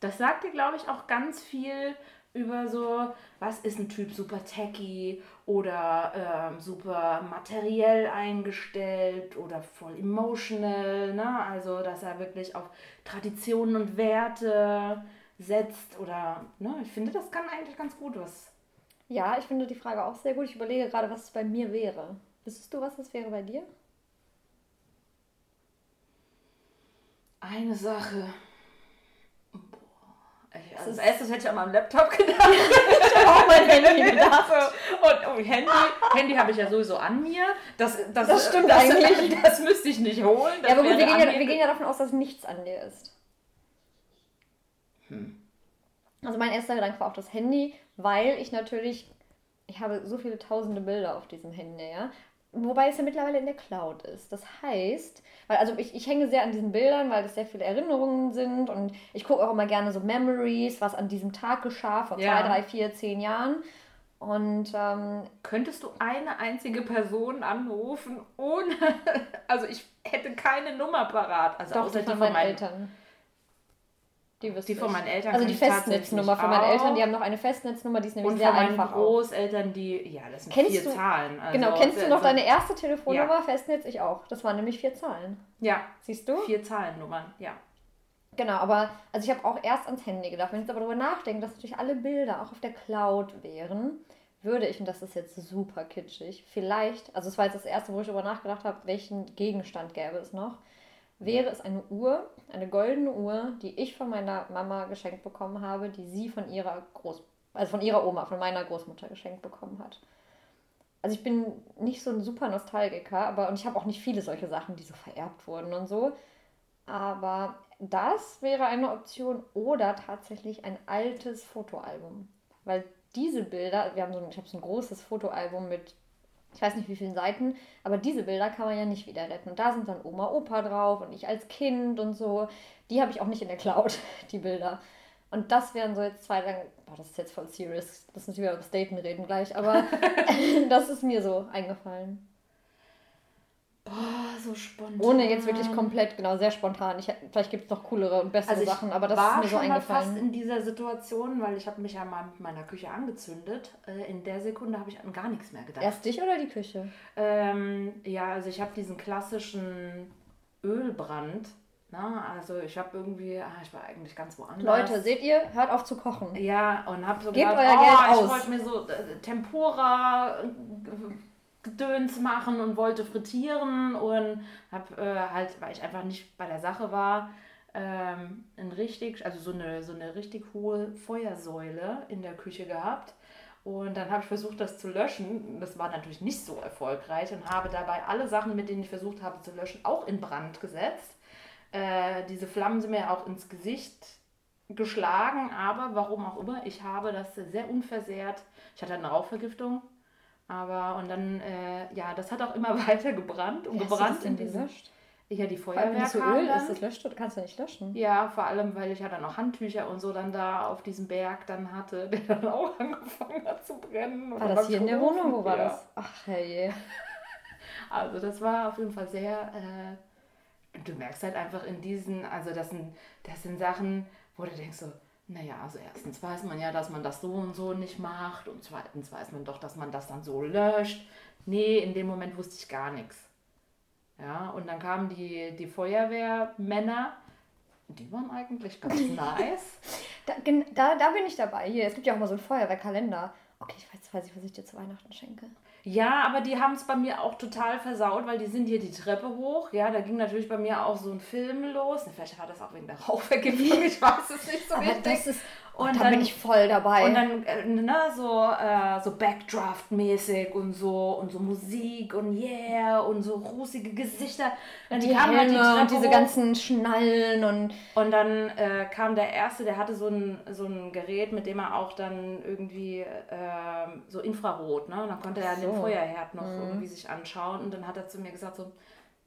Das sagt dir, glaube ich, auch ganz viel über so, was ist ein Typ super techy oder ähm, super materiell eingestellt oder voll emotional, ne? Also, dass er wirklich auf Traditionen und Werte setzt oder, ne? Ich finde, das kann eigentlich ganz gut was. Ja, ich finde die Frage auch sehr gut. Ich überlege gerade, was es bei mir wäre. Wüsstest du, was das wäre bei dir? Eine Sache. Also als erstes hätte ich an meinem Laptop gedacht. (laughs) ich habe auch mein Handy (laughs) gedacht. Und oh, Handy, Handy habe ich ja sowieso an mir. Das, das, das stimmt das, eigentlich. Das, (laughs) das müsste ich nicht holen. ja, aber gut, wir gehen ja, wir gehen ja davon aus, dass nichts an dir ist. Hm. Also mein erster Gedanke war auch das Handy, weil ich natürlich, ich habe so viele tausende Bilder auf diesem Handy, ja. Wobei es ja mittlerweile in der Cloud ist. Das heißt, weil also ich, ich hänge sehr an diesen Bildern, weil das sehr viele Erinnerungen sind und ich gucke auch immer gerne so Memories, was an diesem Tag geschah, vor ja. zwei, drei, vier, zehn Jahren. Und ähm, könntest du eine einzige Person anrufen, ohne. (laughs) Also ich hätte keine Nummer parat. Also doch, außer die von meinen Eltern. Die, die von meinen Eltern. Also die Festnetznummer von meinen Eltern, die haben noch eine Festnetznummer, die ist nämlich und sehr einfach. Und von meinen Großeltern, die, ja, das sind kennst vier du, Zahlen. Also genau, kennst du noch deine erste Telefonnummer, ja. Festnetz? Ich auch. Das waren nämlich vier Zahlen. Ja. Siehst du? Vier Zahlennummern, ja. Genau, aber also ich habe auch erst ans Handy gedacht. Wenn ich jetzt aber darüber nachdenke, dass natürlich alle Bilder auch auf der Cloud wären, würde ich, und das ist jetzt super kitschig, vielleicht, also es war jetzt das erste, wo ich darüber nachgedacht habe, welchen Gegenstand gäbe es noch, wäre es eine Uhr, eine goldene Uhr, die ich von meiner Mama geschenkt bekommen habe, die sie von ihrer Groß also von ihrer Oma, von meiner Großmutter geschenkt bekommen hat. Also ich bin nicht so ein super Nostalgiker, aber und ich habe auch nicht viele solche Sachen, die so vererbt wurden und so. Aber das wäre eine Option oder tatsächlich ein altes Fotoalbum. Weil diese Bilder, wir haben so ein, ich habe so ein großes Fotoalbum mit ich weiß nicht wie vielen Seiten, aber diese Bilder kann man ja nicht wieder retten. Und da sind dann Oma, Opa drauf und ich als Kind und so. Die habe ich auch nicht in der Cloud, (laughs) die Bilder. Und das wären so jetzt zwei, boah, das ist jetzt voll serious, das müssen wir über das Daten reden gleich, aber (laughs) (laughs) das ist mir so eingefallen. Boah, so spontan. Ohne jetzt wirklich komplett, genau, sehr spontan. Ich, vielleicht gibt es noch coolere und bessere also Sachen, aber das ist mir so eingefallen. Ich war fast in dieser Situation, weil ich habe mich ja mal mit meiner Küche angezündet. Äh, in der Sekunde habe ich an gar nichts mehr gedacht. Erst dich oder die Küche? Ähm, ja, also ich habe diesen klassischen Ölbrand. Na, also ich habe irgendwie, ach, ich war eigentlich ganz woanders. Leute, seht ihr, hört auf zu kochen. Ja, und habe so Gebt gedacht, euer oh, Geld aus. ich wollte mir so äh, Tempura Gedöns machen und wollte frittieren und hab äh, halt, weil ich einfach nicht bei der Sache war, ähm, ein richtig, also so eine, so eine richtig hohe Feuersäule in der Küche gehabt. Und dann habe ich versucht, das zu löschen. Das war natürlich nicht so erfolgreich und habe dabei alle Sachen, mit denen ich versucht habe zu löschen, auch in Brand gesetzt. Äh, diese Flammen sind mir auch ins Gesicht geschlagen, aber warum auch immer, ich habe das sehr unversehrt. Ich hatte eine Rauchvergiftung aber und dann, äh, ja, das hat auch immer (laughs) weiter gebrannt und Wie gebrannt. Hast du das denn gelöscht? Ja, die allem, wenn Feuerwehr das so Öl dann. ist, das löscht kannst du nicht löschen. Ja, vor allem, weil ich ja dann noch Handtücher und so dann da auf diesem Berg dann hatte, (laughs) der dann auch angefangen hat zu brennen. War das hier in der. Wohnung? Wo war ja. das? Ach, hey. (laughs) Also das war auf jeden Fall sehr, äh, du merkst halt einfach in diesen, also das sind, das sind Sachen, wo du denkst so, naja, also erstens weiß man ja, dass man das so und so nicht macht und zweitens weiß man doch, dass man das dann so löscht. Nee, in dem Moment wusste ich gar nichts. Ja, und dann kamen die, die Feuerwehrmänner, die waren eigentlich ganz (laughs) nice. Da, da, da bin ich dabei. Hier, es gibt ja auch mal so einen Feuerwehrkalender. Okay, ich weiß, weiß ich, was ich dir zu Weihnachten schenke. Ja, aber die haben es bei mir auch total versaut, weil die sind hier die Treppe hoch. Ja, da ging natürlich bei mir auch so ein Film los. Vielleicht war das auch wegen der Rauchvergiftung, (laughs) ich weiß es nicht so Aber richtig. das ist. Und da dann- bin ich voll dabei. Und dann, äh, ne, so, äh, so Backdraft-mäßig und so und so Musik und yeah und so rusige Gesichter. Dann die kamen halt Helme und diese ganzen Schnallen und Und dann äh, kam der Erste, der hatte so ein, so ein Gerät, mit dem er auch dann irgendwie ähm, so Infrarot, ne? Und dann konnte er Ach den so. Feuerherd noch irgendwie sich anschauen. Und dann hat er zu mir gesagt so,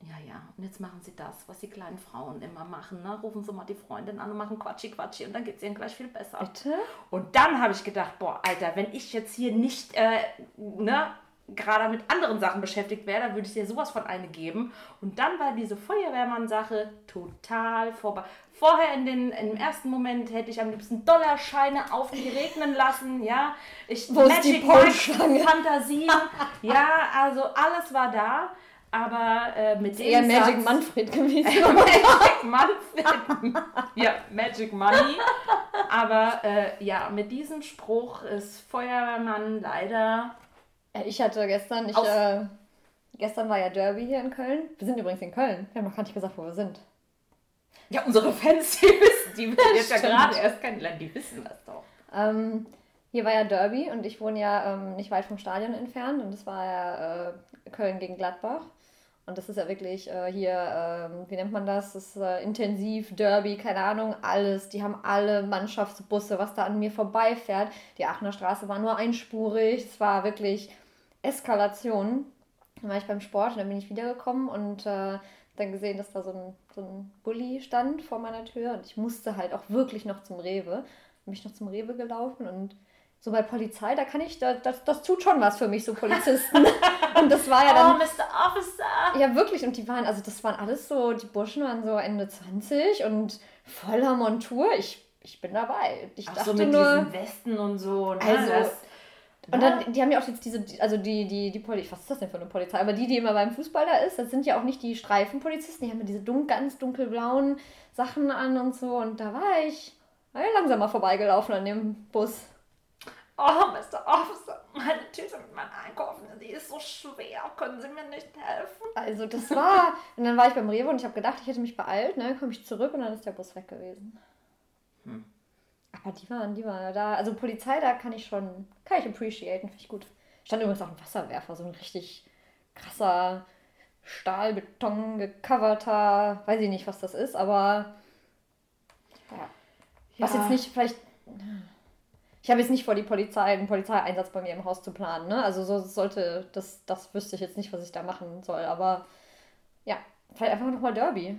ja, ja, und jetzt machen Sie das, was die kleinen Frauen immer machen, ne? Rufen Sie mal die Freundin an und machen Quatschi Quatschi und dann geht es ihnen gleich viel besser. bitte? Und dann habe ich gedacht, boah, Alter, wenn ich jetzt hier nicht, äh, ne, gerade mit anderen Sachen beschäftigt wäre, dann würde ich dir sowas von eine geben. Und dann war diese Feuerwehrmann-Sache total vorbei. Vorher in den, im ersten Moment hätte ich am liebsten Dollarscheine auf mich regnen lassen, ja. Ich, Wo ist die? Fantasien, ja, also alles war da. Aber äh, mit dem Eher Magic Satz- Manfred (laughs) gewesen. Magic Manfred. ja, Magic Money. Aber äh, ja, mit diesem Spruch ist Feuerwehrmann leider. Ich hatte gestern, ich, äh, gestern war ja Derby hier in Köln. Wir sind übrigens in Köln. Wir haben noch gar nicht gesagt, wo wir sind. Ja, unsere Fans, die wissen, die wir jetzt ja gerade erst kennenlernen, die wissen das doch. Ähm, hier war ja Derby und ich wohne ja ähm, nicht weit vom Stadion entfernt und es war ja äh, Köln gegen Gladbach. Und das ist ja wirklich äh, hier, ähm, wie nennt man das? Das ist äh, intensiv, Derby, keine Ahnung, alles. Die haben alle Mannschaftsbusse, was da an mir vorbeifährt. Die Aachener Straße war nur einspurig. Es war wirklich Eskalation. Dann war ich beim Sport und dann bin ich wiedergekommen und äh, dann gesehen, dass da so ein, so ein Bulli stand vor meiner Tür und ich musste halt auch wirklich noch zum Rewe. Bin ich noch zum Rewe gelaufen und so bei Polizei, da kann ich, da, das, das tut schon was für mich, so Polizisten. (laughs) und das war ja dann. oh, Mr. Officer! Ja, wirklich. Und die waren, also das waren alles so, die Burschen waren so Ende 20 und voller Montur. Ich, ich bin dabei. Ich Ach dachte so, mit nur. diesen Westen und so. Ne? Also, das, Und dann, die haben ja auch jetzt diese, also die, die, die Polizei, was ist das denn für eine Polizei? Aber die, die immer beim Fußball da ist, das sind ja auch nicht die Streifenpolizisten, die haben ja diese dun ganz dunkelblauen Sachen an und so. Und da war ich war ja langsam mal vorbeigelaufen an dem Bus. Oh, Mr. Officer, meine Tüte mit meinen Einkaufen, die ist so schwer. Können Sie mir nicht helfen? Also das war, und dann war ich beim Rewe und ich habe gedacht, ich hätte mich beeilt, ne, komme ich zurück und dann ist der Bus weg gewesen. Hm. Aber die waren, die waren da, also Polizei, da kann ich schon, kann ich appreciaten, finde ich gut. Stand übrigens auch ein Wasserwerfer, so ein richtig krasser Stahlbeton gecoverter, weiß ich nicht, was das ist, aber ja. Was Ja. jetzt nicht, vielleicht. Ich habe jetzt nicht vor, die Polizei, einen Polizeieinsatz bei mir im Haus zu planen, ne? Also so sollte, das, das wüsste ich jetzt nicht, was ich da machen soll. Aber ja, vielleicht einfach nochmal Derby.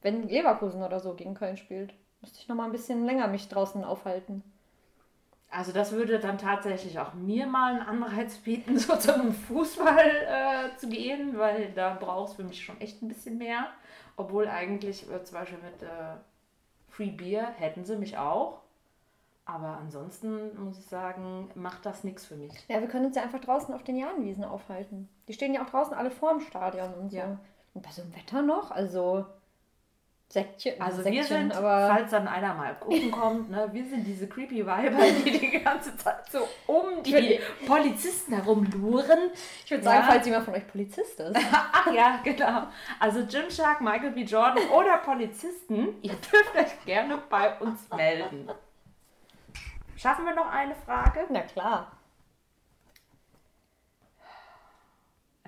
Wenn Leverkusen oder so gegen Köln spielt, müsste ich nochmal ein bisschen länger mich draußen aufhalten. Also das würde dann tatsächlich auch mir mal einen Anreiz bieten, (laughs) so zum Fußball äh, zu gehen, weil da brauchst du für mich schon echt ein bisschen mehr. Obwohl eigentlich äh, zum Beispiel mit äh, Free Beer hätten sie mich auch. Aber ansonsten muss ich sagen, macht das nichts für mich. Ja, wir können uns ja einfach draußen auf den Jahnwiesen aufhalten. Die stehen ja auch draußen alle vorm Stadion und so. Ja. Und bei so einem Wetter noch, also Säckchen, Also Säckchen, wir sind, aber falls dann einer mal gucken (laughs) kommt, ne, wir sind diese creepy Weiber, die die ganze Zeit so um die Polizisten herumluren. ich würde sagen, Ja. falls jemand von euch Polizist ist. (laughs) Ach ja, genau. Also Gymshark, Michael B. Jordan oder Polizisten, ihr dürft euch gerne bei uns melden. Schaffen wir noch eine Frage? Na klar.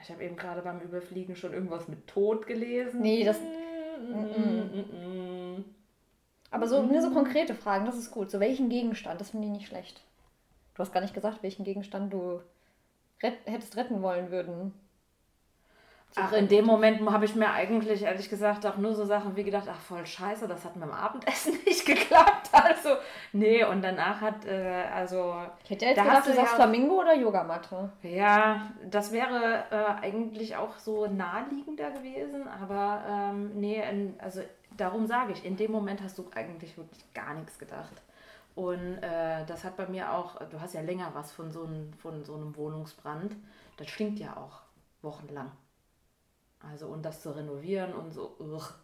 Ich habe eben gerade beim Überfliegen schon irgendwas mit Tod gelesen. Nee, das- Mm, mm, mm. Aber so, ne, so konkrete Fragen, das ist gut. So welchen Gegenstand, das finde ich nicht schlecht. Du hast gar nicht gesagt, welchen Gegenstand du ret hättest retten wollen würden. Ach, in dem Moment habe ich mir eigentlich, ehrlich gesagt, auch nur so Sachen wie gedacht, ach voll scheiße, das hat mit dem Abendessen (laughs) nicht geklappt. Also, nee, und danach hat, äh, also... Ich hätte jetzt gedacht, du sagst ja, Flamingo oder Yogamatte. Ja, das wäre äh, eigentlich auch so naheliegender gewesen, aber ähm, nee, in, also darum sage ich, in dem Moment hast du eigentlich wirklich gar nichts gedacht. Und äh, das hat bei mir auch, du hast ja länger was von so, ein, von so einem Wohnungsbrand. Das stinkt ja auch wochenlang. Also und das zu renovieren und so. Ugh.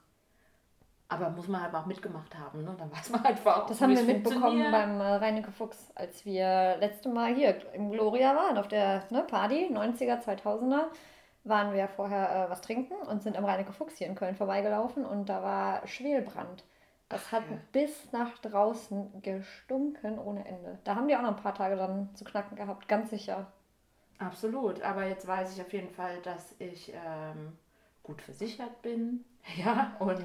Aber muss man halt auch mitgemacht haben, ne? Dann weiß man halt einfach. Das haben wir mitbekommen beim äh, Reinecke Fuchs, als wir letzte Mal hier im Gloria waren, auf der ne, Party, 90er, 2000er, waren wir vorher äh, was trinken und sind am Reinecke Fuchs hier in Köln vorbeigelaufen und da war Schwelbrand. Das hat ja. bis nach draußen gestunken ohne Ende. Da haben die auch noch ein paar Tage dann zu knacken gehabt, ganz sicher. Absolut, aber jetzt weiß ich auf jeden Fall, dass ich ähm, gut versichert bin. (laughs) Ja, und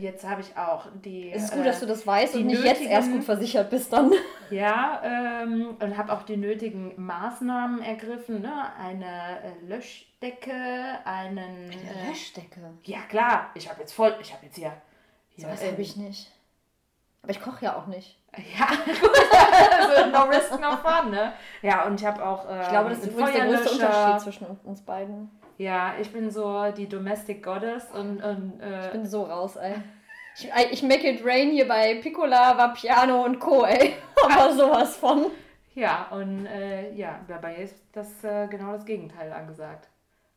jetzt habe ich auch die. Es ist gut, äh, dass du das weißt und nicht jetzt erst gut versichert bist dann. (laughs) Ja, ähm, und habe auch die nötigen Maßnahmen ergriffen. Ne? Eine äh, Löschdecke, einen. Eine äh, Löschdecke? Ja, klar. Ich habe jetzt voll. Ich habe jetzt hier. hier so was habe ich nicht. Aber ich koche ja auch nicht. (laughs) Ja, gut. also no risk, no fun, ne? Ja, und ich habe auch. Ähm, ich glaube, das ist übrigens der größte Unterschied zwischen uns beiden. Ja, ich bin so die Domestic Goddess und. und äh, ich bin so raus, ey. Ich, ich make it rain hier bei Piccola, Vapiano und Co., ey. (laughs) Aber sowas von. Ja, und äh, ja, dabei ist das äh, genau das Gegenteil angesagt.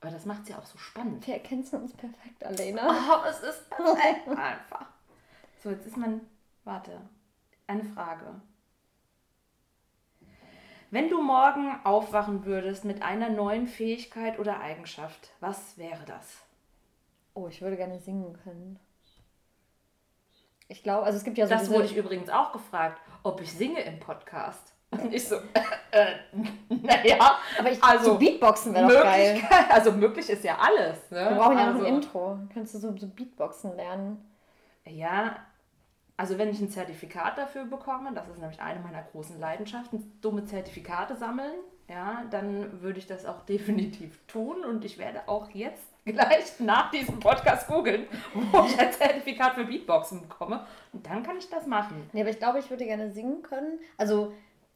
Aber das macht es ja auch so spannend. Wir erkennen uns perfekt, Alena. Oh, es ist perfekt einfach. So, jetzt ist man. Warte. Eine Frage. Wenn du morgen aufwachen würdest mit einer neuen Fähigkeit oder Eigenschaft, was wäre das? Oh, ich würde gerne singen können. Ich glaube, also es gibt ja so. Das wurde ich übrigens auch gefragt, ob ich singe im Podcast. (laughs) Und ich so, äh, äh, (laughs) naja. Aber ich, also, so Beatboxen wäre doch geil. Also möglich ist ja alles. Ne? Wir brauchen ja also, noch ein also Intro. Kannst du so, so Beatboxen lernen? Ja, also wenn ich ein Zertifikat dafür bekomme, das ist nämlich eine meiner großen Leidenschaften, dumme Zertifikate sammeln, ja, dann würde ich das auch (laughs) definitiv tun und ich werde auch jetzt gleich nach diesem Podcast googeln, wo ich ein Zertifikat für Beatboxen bekomme und dann kann ich das machen. Nee, aber ich glaube, ich würde gerne singen können. Also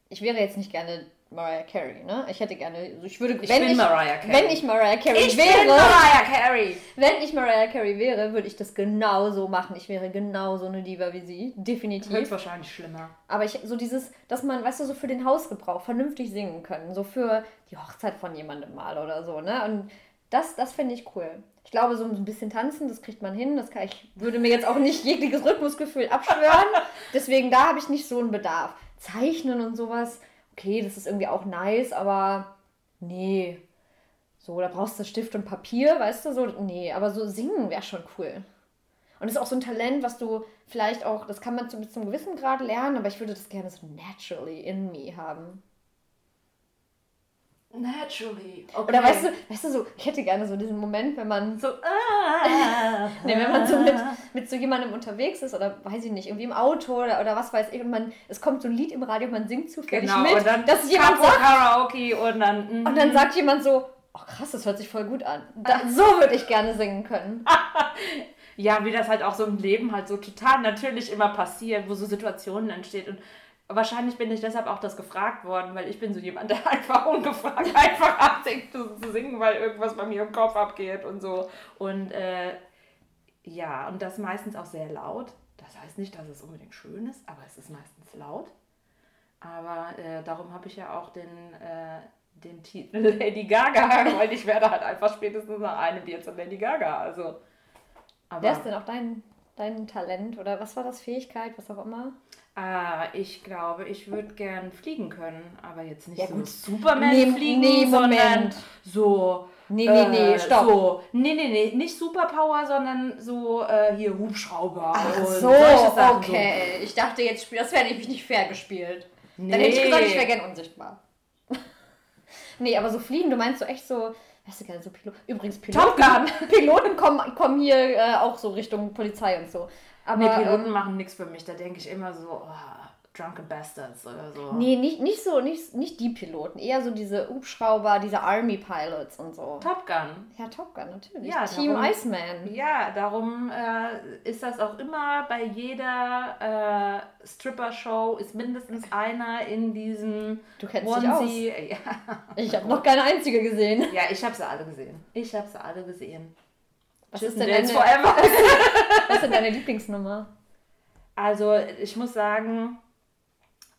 ich wäre jetzt nicht gerne Mariah Carey, ne? Ich hätte gerne, also ich würde, ich wenn, ich, Mariah Carey. wenn ich Mariah Carey ich wäre, bin Mariah Carey. wenn ich Mariah Carey wäre, würde ich das genauso machen. Ich wäre genauso eine Diva wie sie, definitiv. Höchstwahrscheinlich schlimmer. Aber ich, so dieses, dass man, weißt du, so für den Hausgebrauch vernünftig singen können, so für die Hochzeit von jemandem mal oder so, ne? Und das, das finde ich cool. Ich glaube, so ein bisschen tanzen, das kriegt man hin. Das kann, ich würde mir jetzt auch nicht jegliches Rhythmusgefühl abschwören. (laughs) Deswegen, da habe ich nicht so einen Bedarf. Zeichnen und sowas okay, das ist irgendwie auch nice, aber nee. So, da brauchst du Stift und Papier, weißt du, so, nee, aber so singen wäre schon cool. Und das ist auch so ein Talent, was du vielleicht auch, das kann man zu, bis zum gewissen Grad lernen, aber ich würde das gerne so naturally in me haben. Naturally. Okay. Oder weißt du, weißt du so, ich hätte gerne so diesen Moment, wenn man so, ah, (laughs) nee, wenn man so mit, mit so jemandem unterwegs ist oder weiß ich nicht, irgendwie im Auto oder, oder was weiß ich und man, es kommt so ein Lied im Radio und man singt zufällig genau, mit, und dann dass jemand sagt, Karaoke und dann mm. und dann sagt jemand so, oh krass, das hört sich voll gut an. Da, so würde ich gerne singen können. (laughs) ja, wie das halt auch so im Leben halt so total natürlich immer passiert, wo so Situationen entstehen und Wahrscheinlich bin ich deshalb auch das gefragt worden, weil ich bin so jemand, der (laughs) einfach ungefragt einfach anfängt zu, singen, weil irgendwas bei mir im Kopf abgeht und so. Und äh, ja, und das meistens auch sehr laut. Das heißt nicht, dass es unbedingt schön ist, aber es ist meistens laut. Aber äh, darum habe ich ja auch den, äh, den Titel (laughs) Lady Gaga, weil ich werde halt einfach spätestens nach einem Bier zu Lady Gaga. Also, aber, Wer ist denn auch dein, dein Talent oder was war das Fähigkeit, was auch immer? Ah, ich glaube, ich würde gern fliegen können, aber jetzt nicht ja, so gut. Superman nee, fliegen, nee, sondern so. Nee, nee, nee, äh, stopp. So, nee, nee, nee, nicht Superpower, sondern so äh, hier Hubschrauber Ach und so, solche Sachen. Okay, so. ich dachte jetzt, das wäre nämlich nicht fair gespielt. Nee. Dann hätte ich gesagt, ich wäre gern unsichtbar. (laughs) nee, aber so fliegen, du meinst so echt so, weißt du gerne, so Pilot. Übrigens, Piloten, Piloten kommen, kommen hier äh, auch so Richtung Polizei und so. Aber, nee, Piloten ähm, machen nichts für mich. Da denke ich immer so, oh, Drunken Bastards oder so. Nee, nicht, nicht so, nicht, nicht die Piloten, eher so diese Hubschrauber, diese Army Pilots und so. Top Gun. Ja, Top Gun, natürlich. Ja, Team darum- Iceman. Ja, darum äh, ist das auch immer bei jeder äh, Stripper-Show ist mindestens einer in diesem Du kennst dich aus. Onesie. (laughs) Ja. Ich habe noch keine einzige gesehen. ja, ich habe sie alle gesehen. Ich habe sie alle gesehen. (laughs) Was ist denn deine, Forever. was ist denn deine Lieblingsnummer? Also ich muss sagen,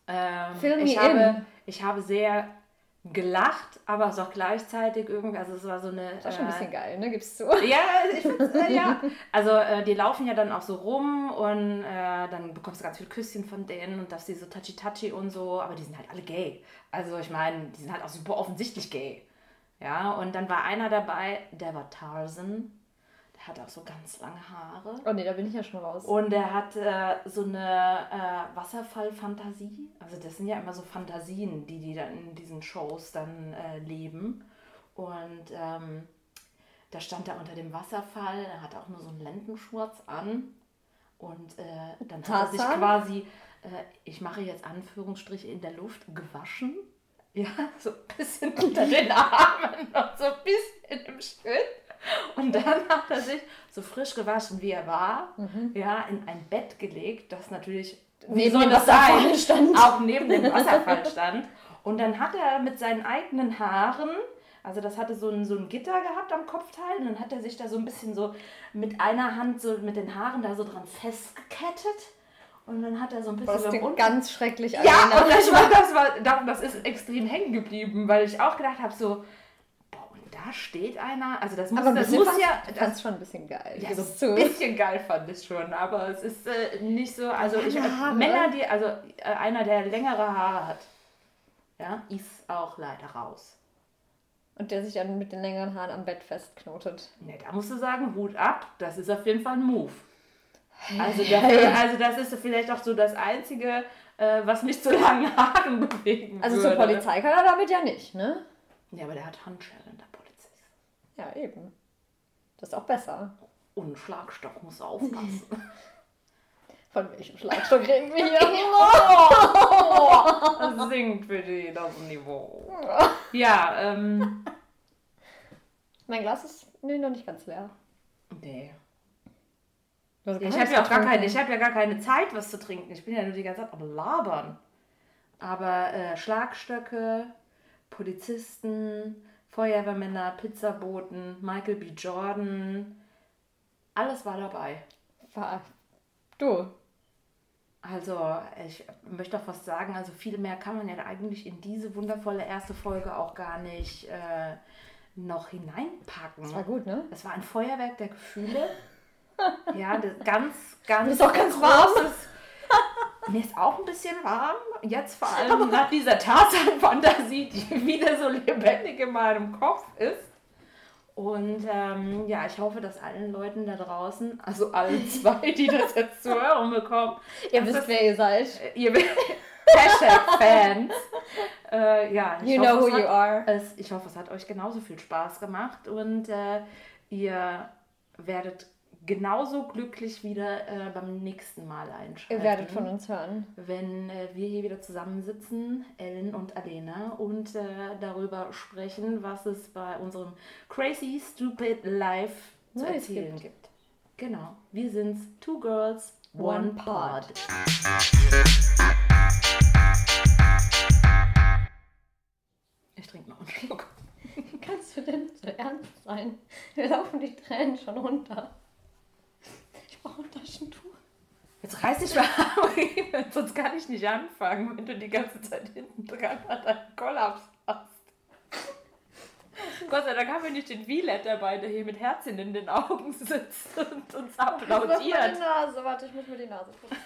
ähm, Fill ich, in. habe, ich habe sehr gelacht, aber es auch gleichzeitig irgendwie, also es war so eine... Das war schon ein äh, bisschen geil, ne? Gibst du. Ja, ich find's, äh, (laughs) ja. Also äh, die laufen ja dann auch so rum und äh, dann bekommst du ganz viele Küsschen von denen und dass die so touchy-touchy und so, aber die sind halt alle gay. Also ich meine, die sind halt auch super offensichtlich gay. Ja, und dann war einer dabei, der war Tarzan. Hat auch so ganz lange Haare. Oh nee, da bin ich ja schon raus. Und er hat äh, so eine äh, Wasserfallfantasie. Also das sind ja immer so Fantasien, die die dann in diesen Shows dann äh, leben. Und ähm, da stand er unter dem Wasserfall, er hat auch nur so einen Lendenschurz an. Und äh, dann hat er sich Tarzan? quasi, äh, ich mache jetzt Anführungsstriche in der Luft, gewaschen. Ja, so ein bisschen unter den (laughs) Armen und so ein bisschen im Schritt. Und dann hat er sich so frisch gewaschen, wie er war, ja, in ein Bett gelegt, das natürlich wie Neben soll dem das Wasserfall sein? stand. auch neben dem Wasserfall stand. Und dann hat er mit seinen eigenen Haaren, also das hatte so ein, so ein Gitter gehabt am Kopfteil, und dann hat er sich da so ein bisschen so mit einer Hand so mit den Haaren da so dran festgekettet. Und dann hat er so ein bisschen Das klingt ganz schrecklich. ja, Alena. und das, war, das, war, das ist extrem hängen geblieben, weil ich auch gedacht habe, so, da steht einer, also das muss, aber das muss ja, das, schon ein bisschen geil. ja, ich ein bisschen geil fand ich schon, aber es ist äh, nicht so, also ich, Lange Haare. Männer, die, also äh, einer, der längere Haare hat, ja, ist auch leider raus. Und der sich dann mit den längeren Haaren am Bett festknotet. Ne, da musst du sagen, Hut ab, das ist auf jeden Fall ein Move. Also, dafür, (laughs) also das ist vielleicht auch so das Einzige, äh, was mich zu (laughs) langen Haaren bewegen Also würde. zur Polizei kann er damit ja nicht, ne? Ja, aber der hat Handschellen, Polizist. Ja, eben. Das ist auch besser. Und Schlagstock muss aufpassen. (laughs) Von welchem Schlagstock reden wir hier? (laughs) Das sinkt für die das Niveau. Ja, ähm. mein Glas ist nee, noch nicht ganz leer. Nee. Hast Ich habe ja auch gar keine, ich habe ja gar keine Zeit, was zu trinken. Ich bin ja nur die ganze Zeit am Labern. Aber äh, Schlagstöcke, Polizisten, Feuerwehrmänner, Pizzaboten, Michael B. Jordan, alles war dabei. War- Du. Also, ich möchte auch fast sagen, also viel mehr kann man ja eigentlich in diese wundervolle erste Folge auch gar nicht äh, noch hineinpacken. Das war gut, ne? Es war ein Feuerwerk der Gefühle. (laughs) ja, das ganz, ganz. Ist auch ganz warm. Mir ist auch ein bisschen warm. Jetzt vor allem (laughs) nach dieser Tarzan-Fantasie, die wieder so lebendig in meinem Kopf ist. Und ähm, ja, ich hoffe, dass allen Leuten da draußen, also allen (laughs) zwei, die das jetzt zu hören bekommen, Ihr wisst, das- wer ihr seid. äh, ihr (laughs) Hashtag Fans. Äh, ja, ich You hoffe, know who es hat- you are. es, ich hoffe, es hat euch genauso viel Spaß gemacht und äh, ihr werdet genauso glücklich wieder äh, beim nächsten Mal einschalten. Ihr werdet von uns hören. Wenn äh, wir hier wieder zusammensitzen, Ellen und Alena, und äh, darüber sprechen, was es bei unserem Crazy Stupid Life zu Neues erzählen gibt. gibt. Genau, wir sind's, Two Girls, One, One Pod. Ich trinke noch einen Schluck. (laughs) Kannst du denn so ernst sein? Wir laufen die Tränen schon runter. Ich ein Taschentuch. Jetzt reiß dich mal an, sonst kann ich nicht anfangen, wenn du die ganze Zeit hinten dran an deinem Kollaps hast. Gott sei Dank haben wir nicht den Wielet dabei, der hier mit Herzchen in den Augen sitzt und uns Das ist meine applaudiert. Nase. Warte, ich muss mir die Nase putzen.